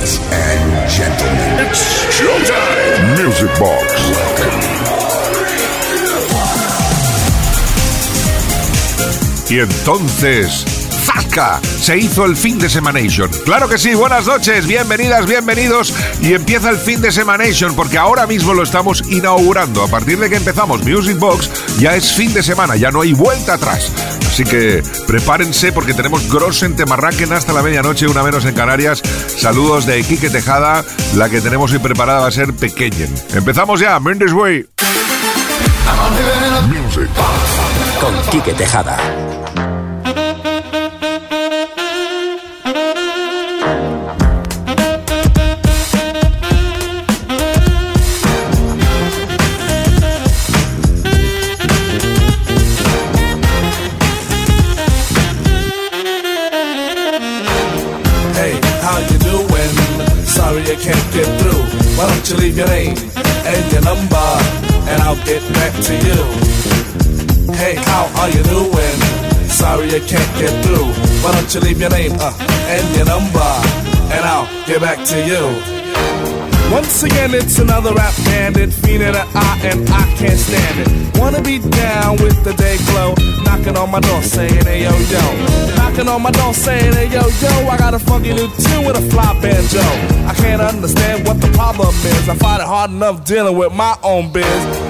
Ladies and gentlemen, it's showtime. Music Box. Welcome. Y entonces, ¡zasca! Se hizo el fin de Semanation. Claro que sí, buenas noches, bienvenidas, bienvenidos. Y empieza el fin de Semanation porque ahora mismo lo estamos inaugurando. A partir de que empezamos Music Box, ya es fin de semana, ya no hay vuelta atrás. Así que prepárense porque tenemos Grossen Temarraquen hasta la medianoche, una menos en Canarias. Saludos de Quique Tejada. La que tenemos hoy preparada va a ser pequeña. Empezamos ya, Mendes Way. Music con Quique Tejada. Why don't you leave your name and your number, and I'll get back to you. Hey, how are you doing? Sorry you can't get through. Why don't you leave your name uh, and your number, and I'll get back to you. Once again, it's another rap bandit, fiend in the eye, and I can't stand it. Wanna be down with the day glow, knocking on my door saying, hey yo yo. Knocking on my door saying, hey yo yo, I got a funky new tune with a fly banjo. I can't understand what the problem is. I find it hard enough dealing with my own biz.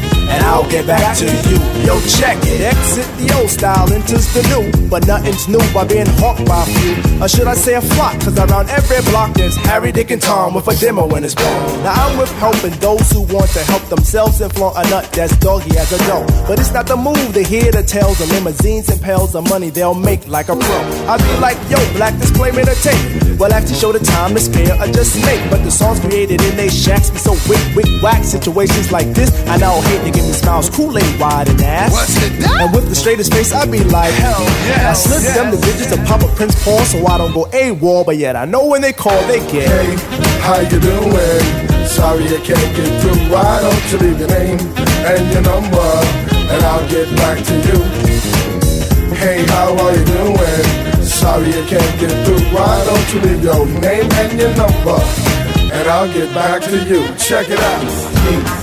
And I'll get back to you. Yo, check it. Exit the old style, enters the new. But nothing's new by being hawked by a few. Or should I say a flock? Cause around every block there's Harry, Dick, and Tom with a demo in his ball. Now I'm with helping those who want to help themselves and flaunt a nut that's doggy as a dough. But it's not the move to hear the tales of limousines and pails of money they'll make like a pro. I be like, yo, black display made a tape. Well, actually show the time to spare or just make. But the songs created in they shacks be so wick, wick, whack. Situations like this, I now hate to get me smiles, Kool-Aid wide and ass. What's it that? And with the straightest face, I'd be like, hell yeah. I slip yes. them the digits of Papa Prince Paul so I don't go AWOL, but yet I know when they call, they get. Hey, how you doing? Sorry I can't get through. Why don't you leave your name and your number, and I'll get back to you. Hey, how are you doing? Sorry I can't get through. Why don't you leave your name and your number, and I'll get back to you. Check it out.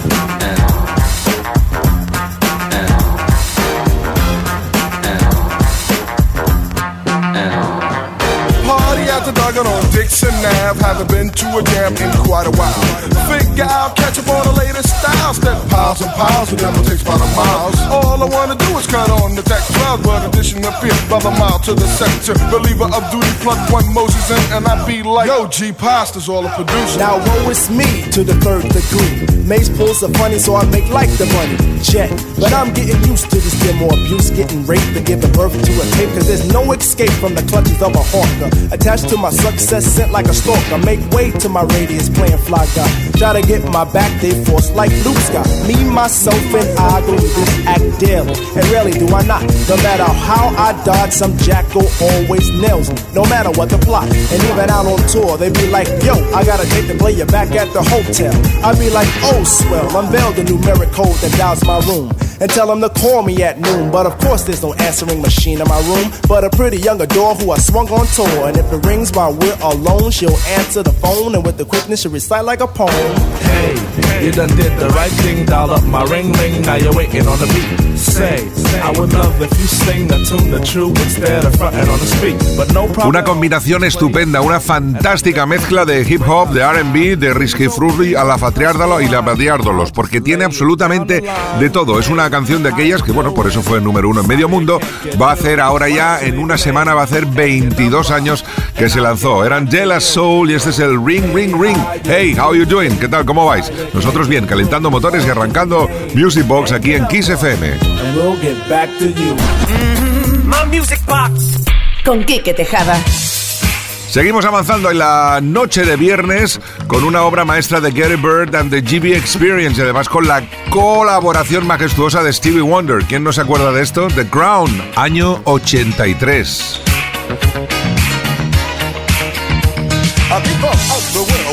Duggan on Dixon Ave. Haven't been to a jam in quite a while. Figure out, catch up on the latest styles. Step piles and piles, and never takes about a miles. All I wanna do is cut on the deck cloud, but addition appear by the mile to the sector. Believer of duty, plug one Moses in, and I be like, Yo, G Pasta's all a producer. Now woe is me to the third degree. Mace pulls are funny, so I make like the money. Check, but I'm getting used to this demo abuse, getting raped and giving birth to a tape. Cause there's no escape from the clutches of a hawker. Attached to my success, sent like a stalker. Make way to my radius, playing fly guy. Try to get my back, they force like Luke Scott. Me, myself, and I go this act daily. And really do I not. No matter how I dodge, some jackal always nails me. No matter what the plot. And even out on tour, they be like, yo, I got a date to play you back at the hotel. I be like, oh, swell, unveil the numeric code that dials my room. And tell them to call me at noon. But of course, there's no answering machine in my room. But a pretty young adore who I swung on tour. And if it rings while we're alone, she'll answer the phone. And with the quickness, she'll recite like a poem. Hey, you done did the right thing, dial up my ring ring. Now you're waiting on the beat. Say, I would love if you sing the tune the true instead of fronting on the speak. But no problem. Una combinación estupenda, una fantástica mezcla de hip hop, de RB, de Risky Fruity a la Fatriárdalo y la porque tiene absolutamente de todo. Es una canción de aquellas que, bueno, por eso fue el número uno en medio mundo. Va a hacer ahora ya, en una semana, va a hacer 22 años que se lanzó. Eran Jealous Soul y este es el Ring, Ring, Ring. Hey, how you doing? ¿Qué tal? ¿Cómo vais? Nosotros bien, calentando motores y arrancando Music Box aquí en Kiss FM. Box. Con Quique Tejada. Seguimos avanzando en la noche de viernes con una obra maestra de Gary Bird and the GB Experience y además con la colaboración majestuosa de Stevie Wonder. ¿Quién no se acuerda de esto? The Crown, año 83.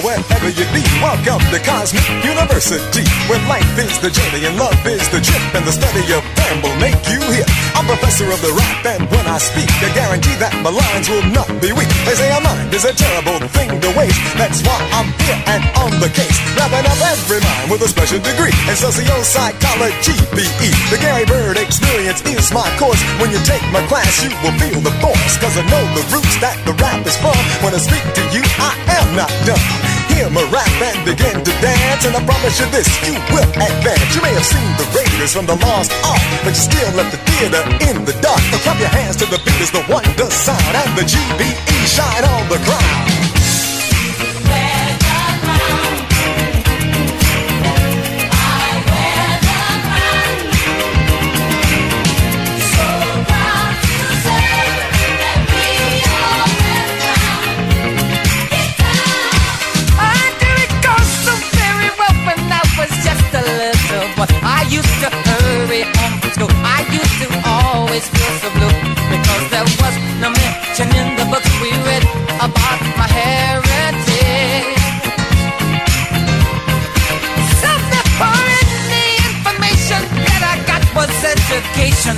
wherever you be. Welcome to Cosmic University, where life is the journey and love is the trip, and the study of them will make you hip. I'm professor of the rap, and when I speak, I guarantee that my lines will not be weak. They say a mind is a terrible thing to waste. That's why I'm here and on the case, wrapping up every mind with a special degree in socio-psychology, BE. The Gary Byrd experience is my course. When you take my class, you will feel the force, cause I know the roots that the rap is from. When I speak to you, I am not done hear my rap and begin to dance. And I promise you this, you will advance. You may have seen the Raiders from the Lost Ark, but you still left the theater in the dark. Now clap your hands to the beat as the wonder sound and the GBE shine on the crowd. Always feel so blue because there was no mention in the books we read about my heritage. Foreign, the information that I got was education.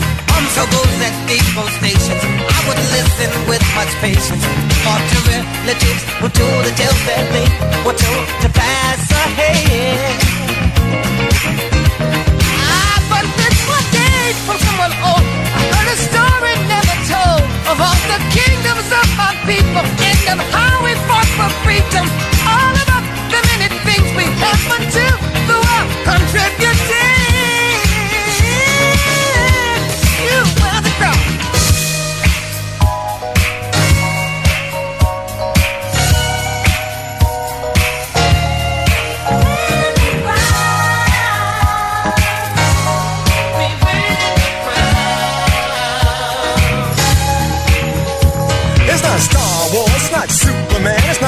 So those at depot stations, I would listen with much patience. For to relatives who told the tales that they were told to pass ahead. Someone old a story never told of all the kingdoms of my people and of how we fought for freedom. All about the many things we have until the world contributed.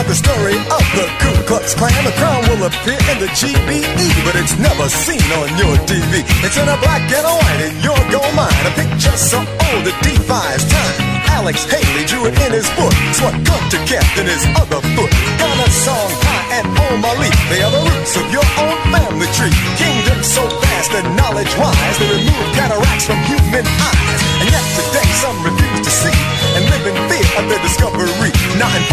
The story of the Ku Klux Klan. The crown will appear in the GBE, but it's never seen on your TV. It's in a black and a white in your gold mine. A picture so old it defies time. Alex Haley drew it in his book. It's what Gunter kept in his other foot. Ghana song high and oh Omali. They are the roots of your own family tree. Kingdom so vast and knowledge wise, they remove cataracts from human eyes. And yet today some refuse to see and live in fear of their discovery. Now in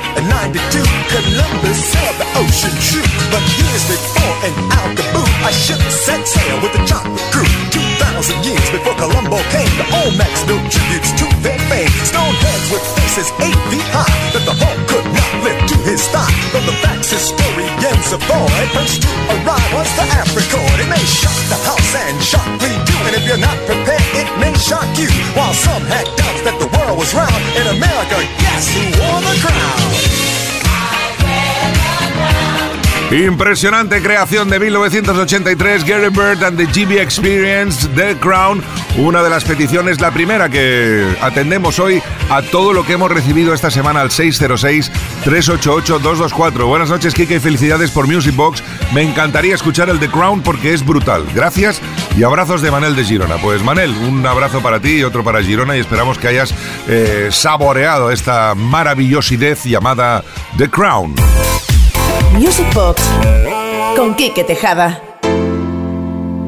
1492, Columbus sailed the ocean true. But years before in Alcaboo, I should set sail with the chocolate crew. 2,000 years before Columbo came, the Olmecs built tributes to their fame. Stone heads with faces eight feet high that the Hulk could not lift to his thigh. But the facts historians avoid first to arrive was the Africa. It may shock the house and shock too. And if you're not prepared, it may shock you. While some had doubts that the world was round, in America, guess who wore the crown? Impresionante creación de 1983, Gary Bird and the GB Experience, The Crown, una de las peticiones, la primera que atendemos hoy a todo lo que hemos recibido esta semana al 606-388-224. Buenas noches, Kike, y felicidades por Music Box. Me encantaría escuchar el The Crown porque es brutal. Gracias y abrazos de Manel de Girona. Pues Manel, un abrazo para ti y otro para Girona y esperamos que hayas eh, saboreado esta maravillosidad llamada The Crown. Music Box con Quique Tejada.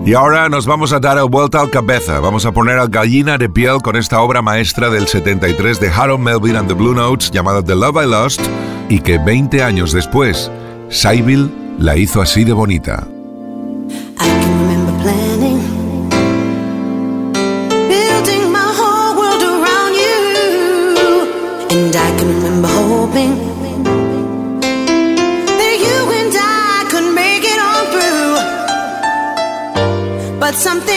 Y ahora nos vamos a dar vuelta al cabeza. Vamos a poner al gallina de piel con esta obra maestra del 73 de Harold Melvin and the Blue Notes llamada The Love I Lost y que 20 años después, Sybil la hizo así de bonita. Something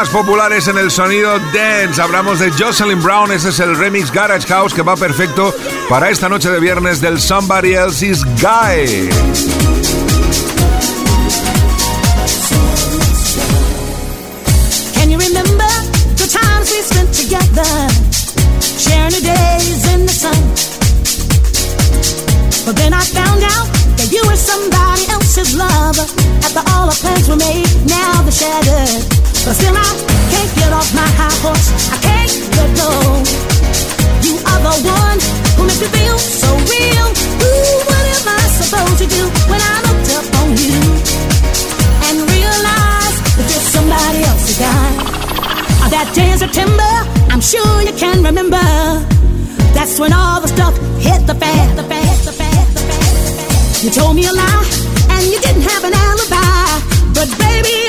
más populares en el sonido dance. Hablamos de Jocelyn Brown, ese es el remix Garage House que va perfecto para esta noche de viernes del Somebody Else's Guy. Can you remember the times we spent together, sharing the days in the sun? But then I found out that you were somebody else's lover. After all our plans were made, now they're shattered. But still I can't get off my high horse. I can't let go. You are the one who makes me feel so real. Ooh, what am I supposed to do when I looked up on you and realize that you're somebody else's guy? On that day in September, I'm sure you can remember. That's when all the stuff hit the fan. The fan, the fan, the fan. You told me a lie, and you didn't have an alibi. But baby,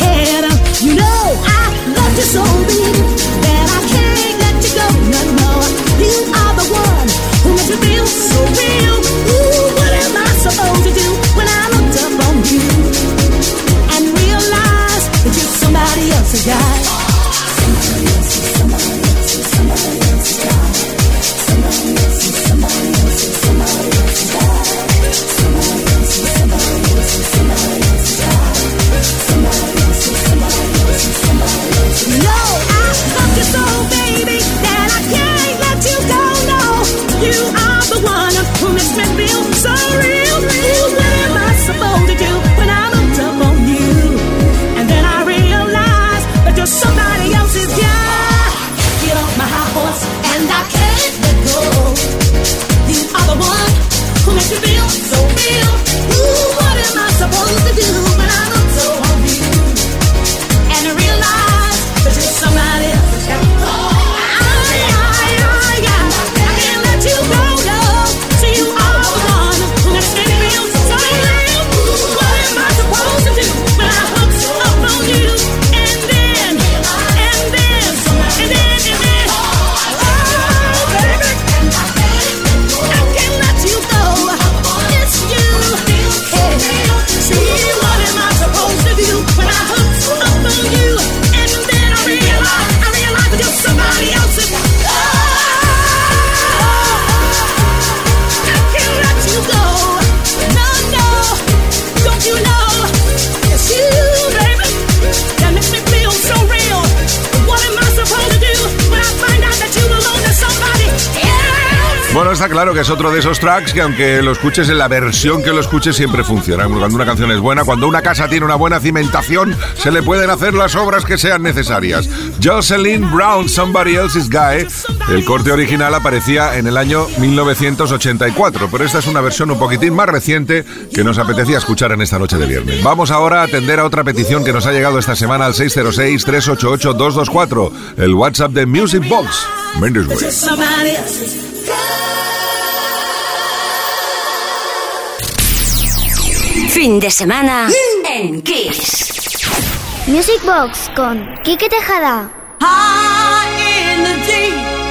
cared. You know I loved you so baby that I can't let you go. No, no, you are the one who makes me feel so real. Ooh, what am I supposed to do when I looked up on you and realized that you're somebody else's guy? Está claro que es otro de esos tracks que aunque lo escuches en la versión que lo escuches siempre funciona. Cuando una canción es buena, cuando una casa tiene una buena cimentación, se le pueden hacer las obras que sean necesarias. Jocelyn Brown, Somebody Else's Guy. El corte original aparecía en el año 1984, pero esta es una versión un poquitín más reciente que nos apetecía escuchar en esta noche de viernes. Vamos ahora a atender a otra petición que nos ha llegado esta semana al 606-388-224, el WhatsApp de Music Box. Mendes Way. Fin de semana en Kiss. Music Box con Quique Tejada. High in the deep,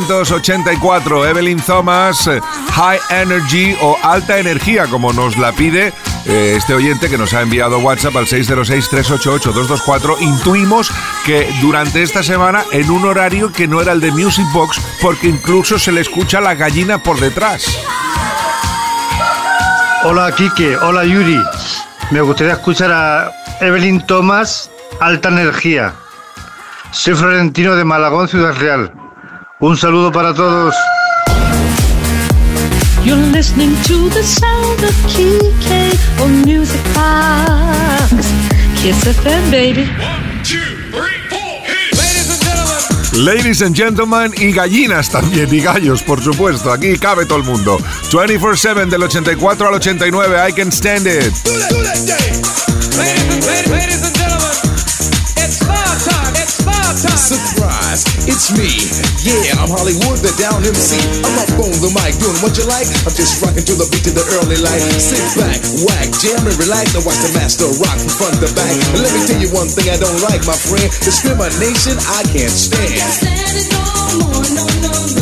1984. Evelyn Thomas, High Energy o Alta Energía, como nos la pide eh, este oyente que nos ha enviado WhatsApp al 606-388-224. Intuimos que durante esta semana, en un horario que no era el de Music Box, porque incluso se le escucha la gallina por detrás. Hola Kike, hola Yuri. Me gustaría escuchar a Evelyn Thomas, Alta Energía. Soy Florentino de Malagón, Ciudad Real. Un saludo para todos. You're listening to the sound of Kike on Music Box. Kiss FM, baby. Ladies and gentlemen y gallinas también, y gallos, por supuesto. Aquí cabe todo el mundo. 24-7 del 84 al 89. I can stand it. Surprise, it's me. Yeah, I'm Hollywood, the down MC. I'm up on the mic, doing what you like. I'm just rocking to the beat of the early light. Sit back, whack, jam and relax. And watch the master rock from front to back. And let me tell you one thing I don't like, my friend. Discrimination, I can't stand. I can't stand it no more, no, no, no.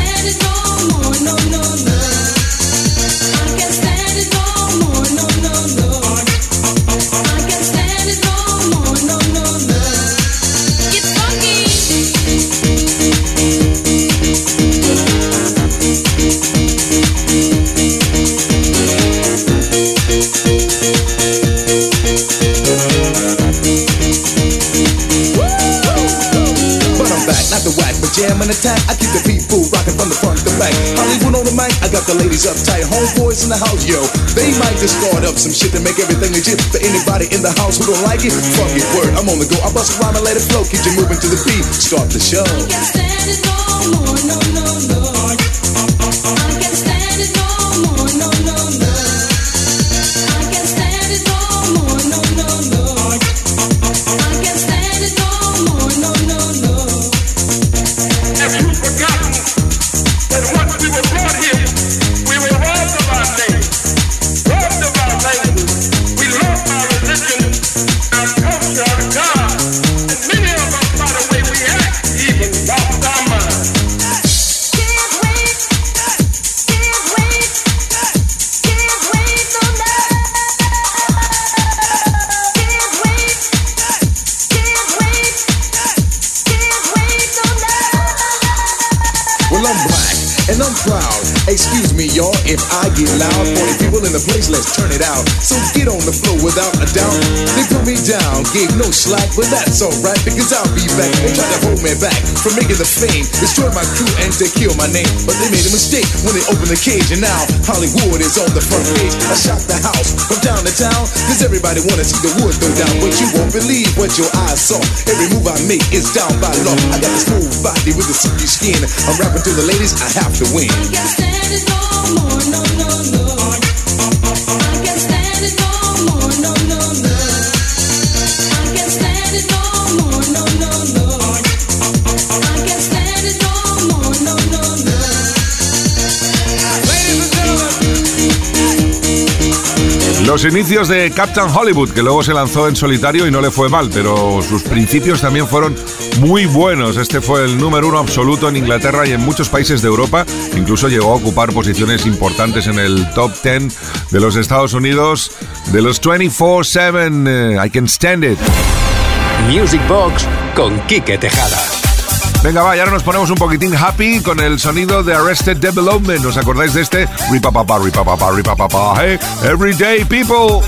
uptight. Homeboys in the house, yo. They might just start up some shit to make everything legit. For anybody in the house who don't like it, fuck it, word. I'm on the go. I bust a rhyme and let it flow. Keep you moving to the beat. Start the show. I can't stand it no more, no. Down, gave no slack, but that's alright because I'll be back. They tried to hold me back from making the fame, destroy my crew and to kill my name. But they made a mistake when they opened the cage, and now Hollywood is on the front page. I shot the house from town to town, cause everybody wanna see the wood throw down. But you won't believe what your eyes saw. Every move I make is down by law. I got this smooth body with a silky skin. I'm rapping to the ladies, I have to win. I can't stand it no more, no, no, no. I can't stand it no more, no. Los inicios de Captain Hollywood, que luego se lanzó en solitario y no le fue mal, pero sus principios también fueron muy buenos. Este fue el número uno absoluto en Inglaterra y en muchos países de Europa. Incluso llegó a ocupar posiciones importantes en el top 10 de los Estados Unidos, de los 24-7. eh, I Can Stand It. Music Box con Quique Tejada. Venga, va, y ahora nos ponemos un poquitín happy con el sonido de Arrested Development. ¿Os acordáis de este? Ripapapa, ripapapa, ripapapa, hey, everyday people.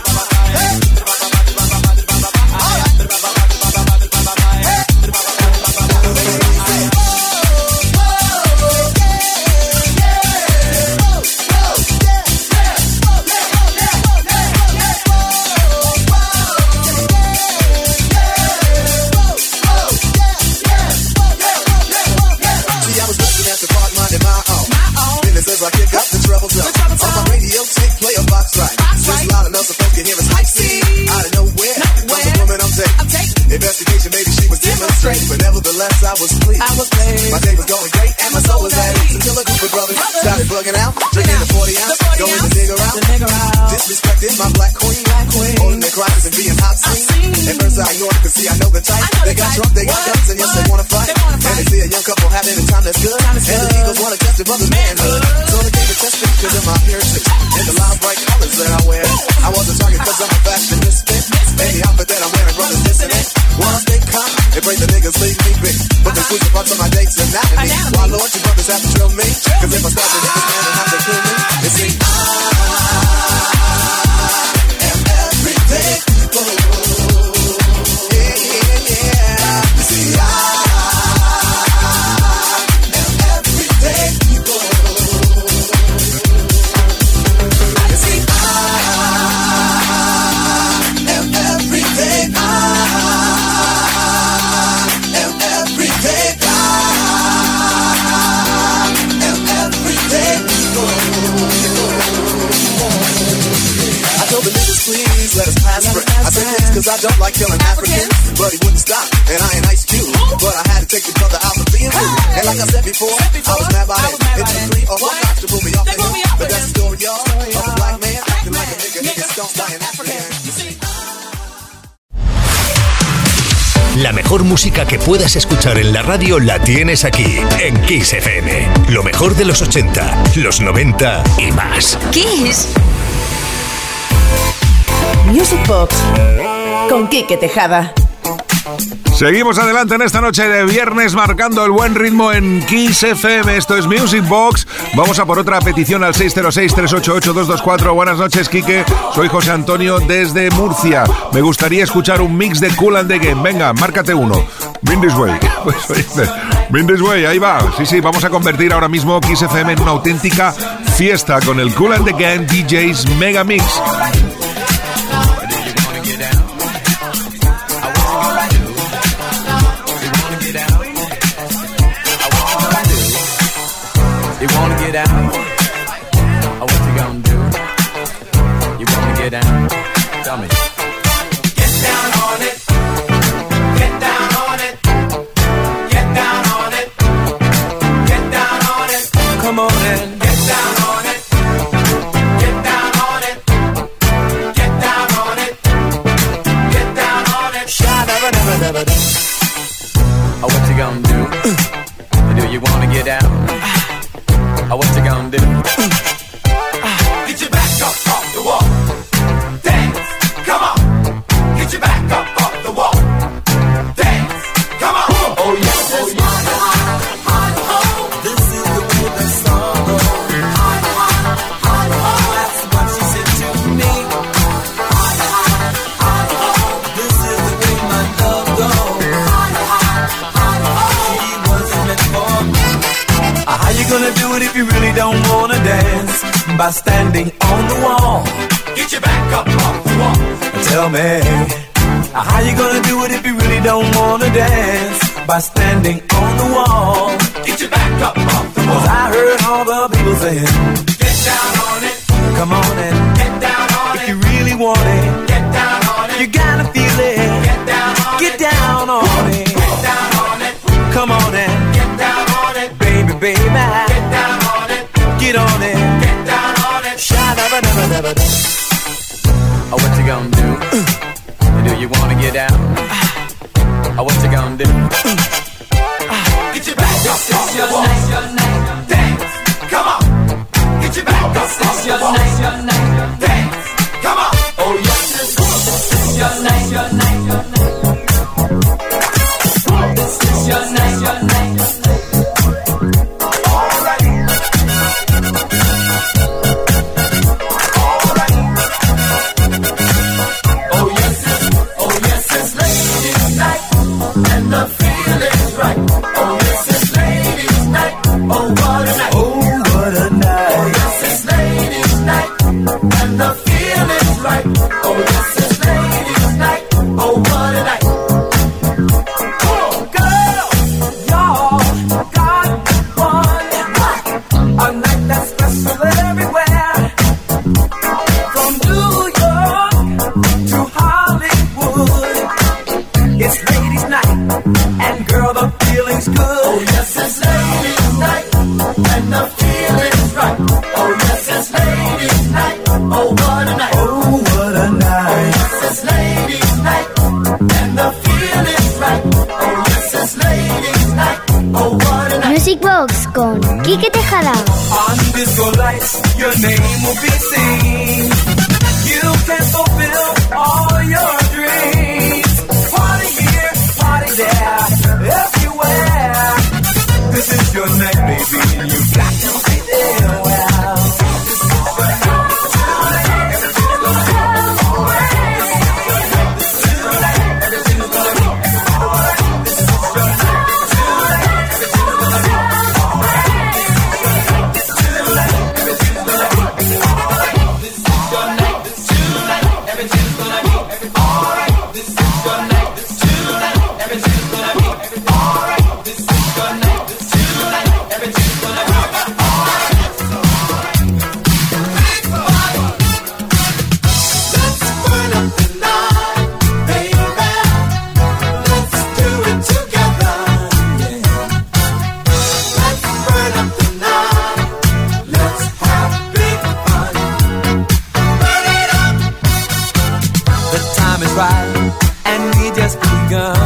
I kick up the treble zone. On my radio, take play a box right. Just loud enough so folks can hear us hype scene. Out of nowhere, comes a woman I'm taking. Investigation, maybe she was demonstrating, but nevertheless I was pleased. I was pleased. My day was going great and my soul was at ease until a group of brothers started bugging out, drinking the 40 ounce, going to dig around. Disrespected my black queen, holding their crotches and being obscene. At first I ignored it, cause see I know the type. They got drunk, they got guns, and yes they wanna fight. And they see a young couple having a time that's good. And the Eagles wanna test their brother's manhood. Test me because of my heritage and the loud bright colors that I wear. I was a target cause I'm a fashion misfit. And outfit that I'm wearing, brothers it. Once they come, they break the niggas, leave me big. But they switch parts of my dates anatomy. Why Lord, you brothers have to drill me? Cause if I start hit this man, have to like killing Africans. But he wouldn't stop, and I ain't Ice Cube. But I had to take the brother out of being rude. And like I said before, I was mad by it. It took three or four cops to pull me off the hill. But that's the story, y'all, of a black man acting like a nigga. Niggas don't buy an African. La mejor música que puedas escuchar en la radio la tienes aquí, en Kiss FM. Lo mejor de los 80, los 90 y más. Kiss. Music Box con Quique Tejada. Seguimos adelante en esta noche de viernes marcando el buen ritmo en Kiss FM. Esto es Music Box. Vamos a por otra petición al 606-388-224. Buenas noches, Quique. Soy José Antonio desde Murcia. Me gustaría escuchar un mix de Cool and the Game. Venga, márcate uno. Been this way. Pues, Been this way, ahí va. Sí, sí, vamos a convertir ahora mismo Kiss FM en una auténtica fiesta con el Cool and the Gang DJs Mega Mix. By standing on the wall. Get your back up off the wall. Tell me, how you gonna do it if you really don't wanna dance by standing on the wall? Get your back up off the wall. 'Cause I heard all the people saying, Get down on it. Come on and get down on it. If you really want it, get down on it. You gotta feel it. Get down on get it. down on it. Get down on it. Come on and get down on it. Baby, baby. Sha-da-ba-da-ba-da-ba-da. Oh, what you gonna do? Mm. do you wanna get down? Ah. Oh, what you gonna do? Mm. Get your back up. This is your night, your night. Dance. Come on. Get your back up. This is your night, your night. Dance. Come on. Oh, yes, this is your night, your night, your night. This is your night, begun.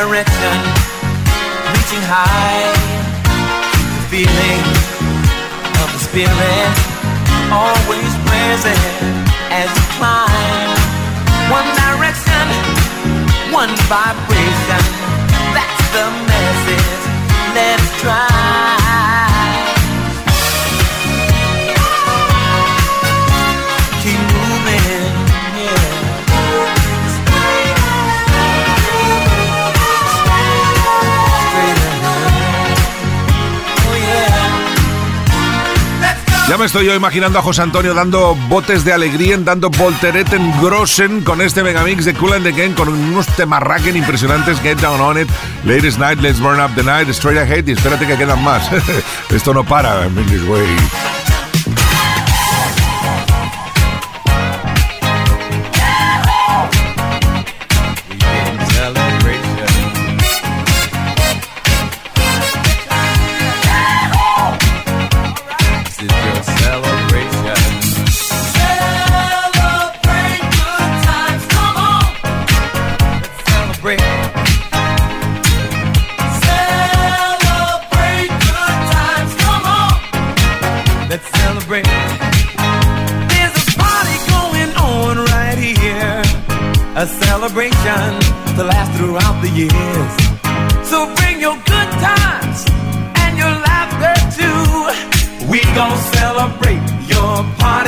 Direction, reaching high. The feeling of the spirit always present as you climb. One direction, one vibration. That's the message. Let's try. Ya me estoy yo imaginando a José Antonio dando botes de alegría, dando voltereten grosen con este megamix de Cool and the Game, con unos temarraquen impresionantes, Get Down On It, Ladies Night, Let's Burn Up the Night, Straight Ahead, y espérate que quedan más. Esto no para, Mindy's Way.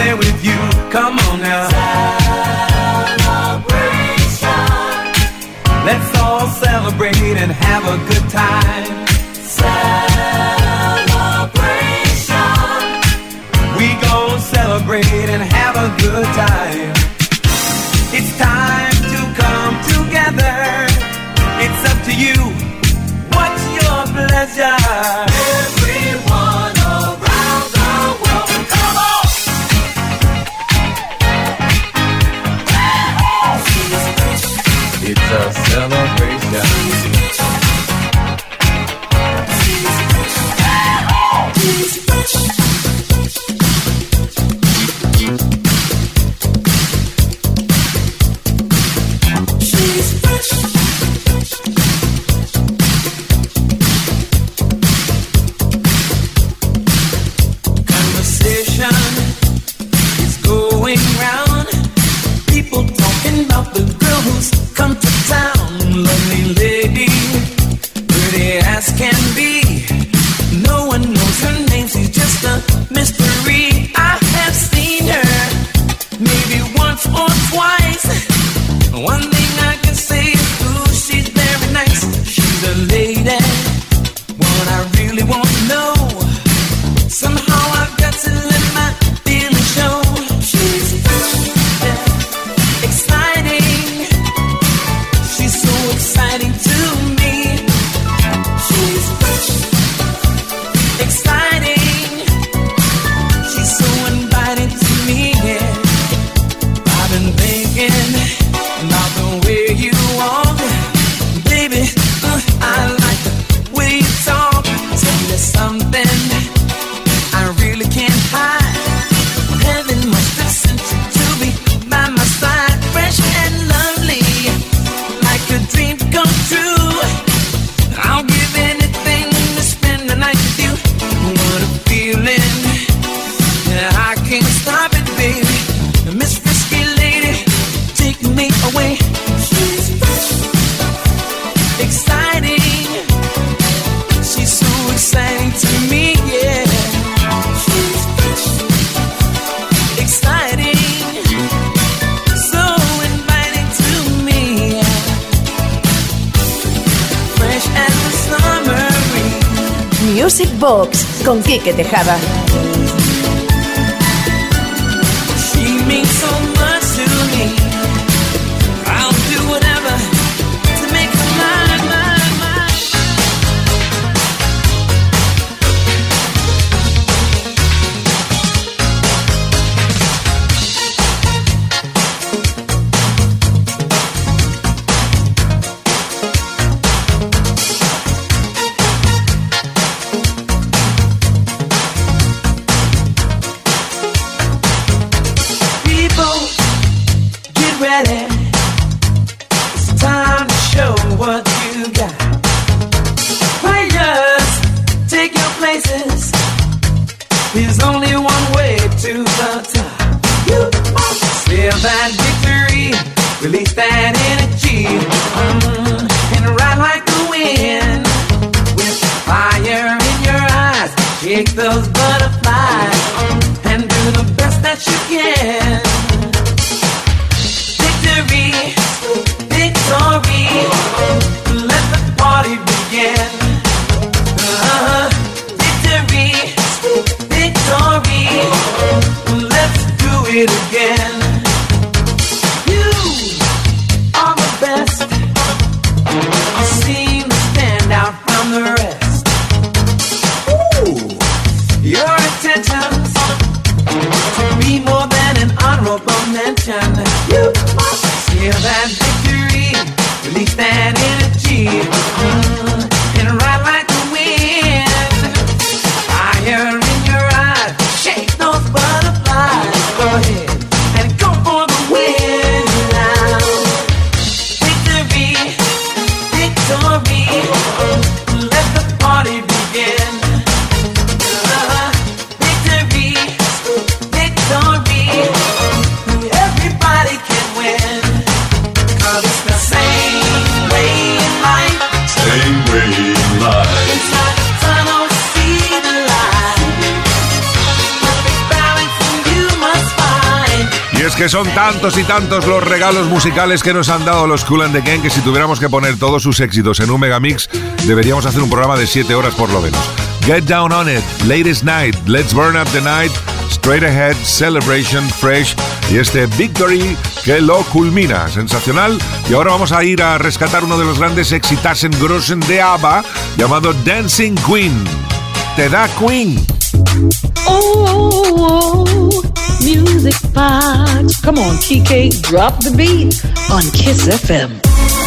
there with you. Come on now. Celebration. Let's all celebrate and have a good time. Quique Tejada. Y es que son tantos y tantos los regalos musicales que nos han dado los Cool and the Gang que si tuviéramos que poner todos sus éxitos en un megamix, deberíamos hacer un programa de 7 horas por lo menos. Get Down on It, Latest Night, Let's Burn Up the Night, Straight Ahead, Celebration, Fresh y este Victory que lo culmina. Sensacional. Y ahora vamos a ir a rescatar uno de los grandes exitasen grossen de ABBA llamado Dancing Queen. Te da Queen. Oh, oh, oh, music box. Come on, TK, drop the beat on Kiss FM.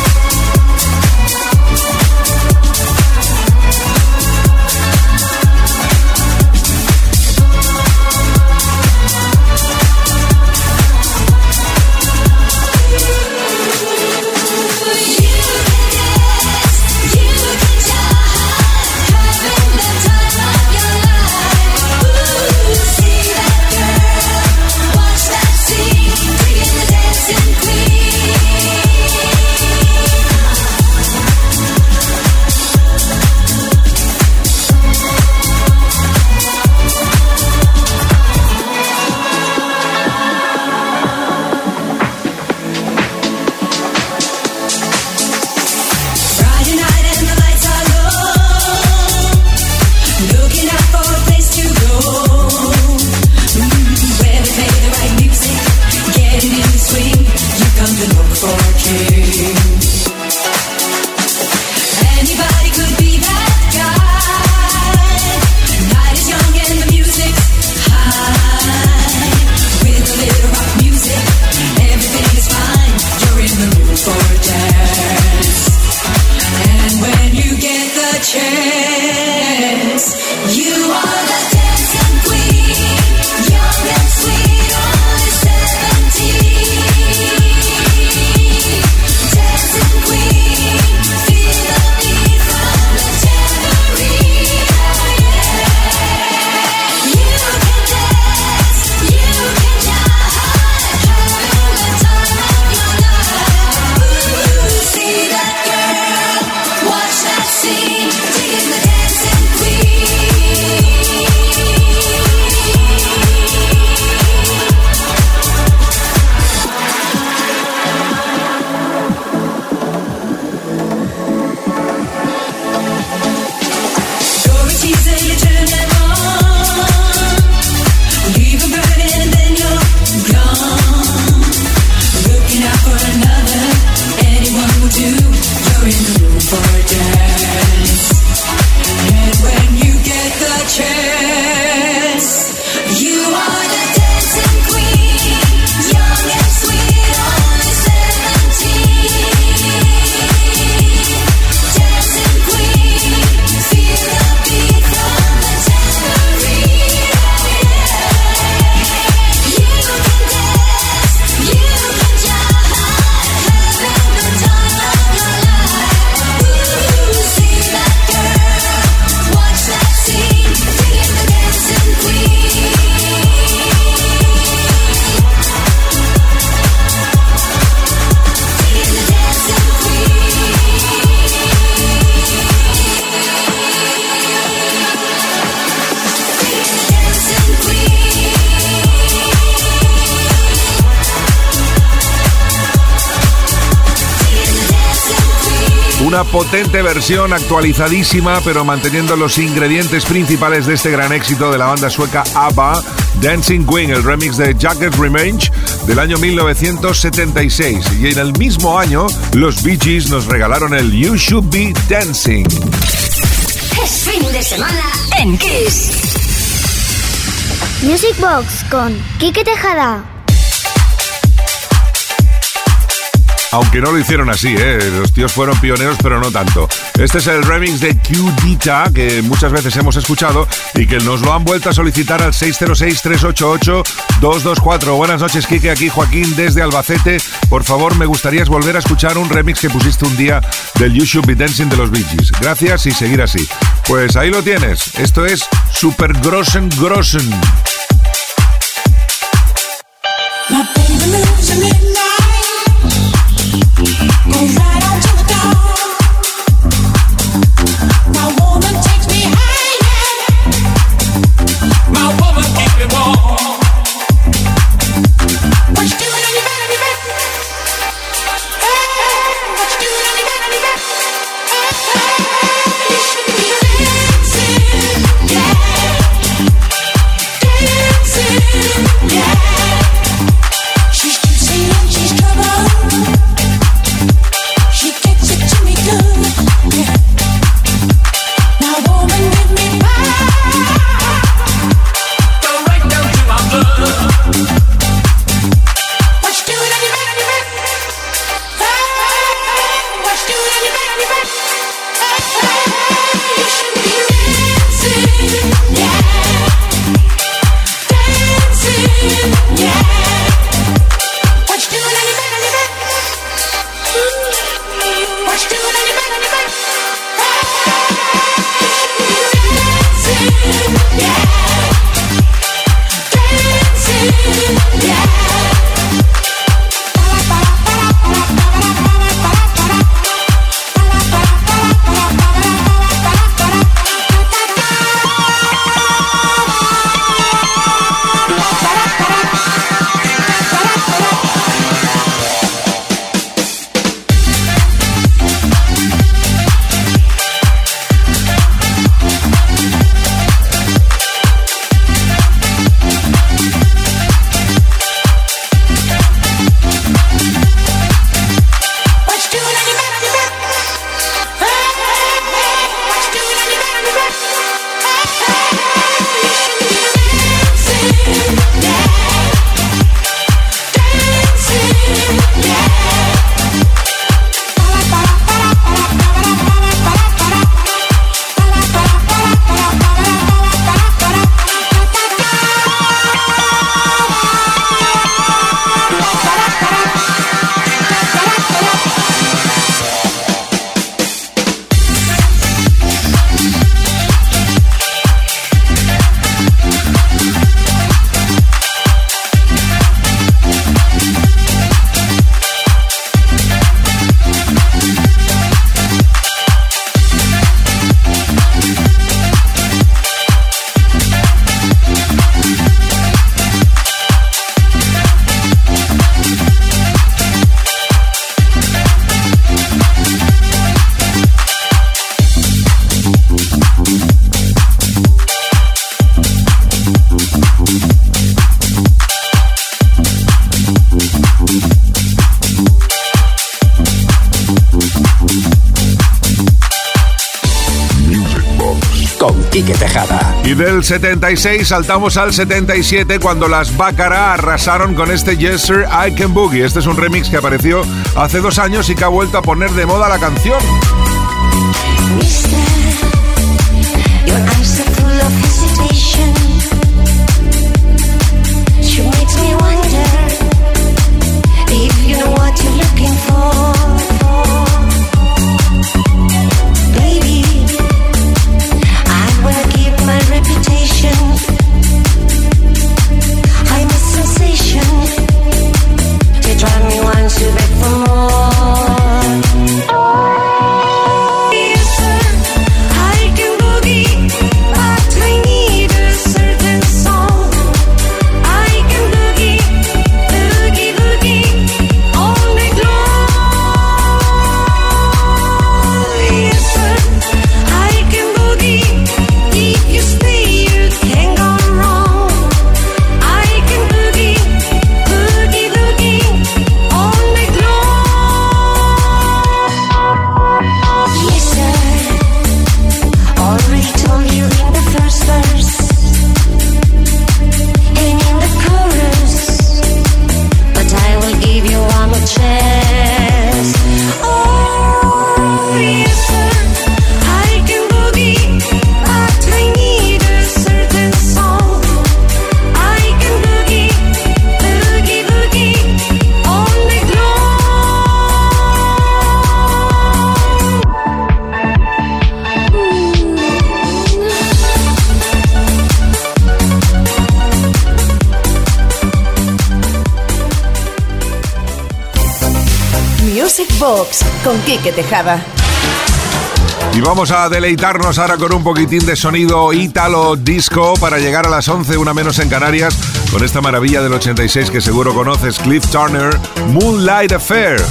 Una potente versión actualizadísima, pero manteniendo los ingredientes principales de este gran éxito de la banda sueca ABBA, Dancing Queen, el remix de Jacket Revenge del año 1976. Y en el mismo año, los Bee Gees nos regalaron el You Should Be Dancing. Es fin de semana en Kiss. Music Box con Quique Tejada. Aunque no lo hicieron así, ¿eh? los tíos fueron pioneros, pero no tanto. Este es el remix de Q-Dita, que muchas veces hemos escuchado y que nos lo han vuelto a solicitar al 606-388-224. Buenas noches, Kike, aquí Joaquín desde Albacete. Por favor, me gustaría volver a escuchar un remix que pusiste un día del You Should Be Dancing de los Bee Gees. Gracias y seguir así. Pues ahí lo tienes. Esto es Super Grossen Grossen. 76 saltamos al 77 cuando las Baccara arrasaron con este Yes Sir I Can Boogie. Este es un remix que apareció hace dos años y que ha vuelto a poner de moda la canción. Once, for more. Vox con Quique Tejada. Y vamos a deleitarnos ahora con un poquitín de sonido ítalo disco para llegar a las 11, una menos en Canarias, con esta maravilla del 86 que seguro conoces, Cliff Turner, Moonlight Affair.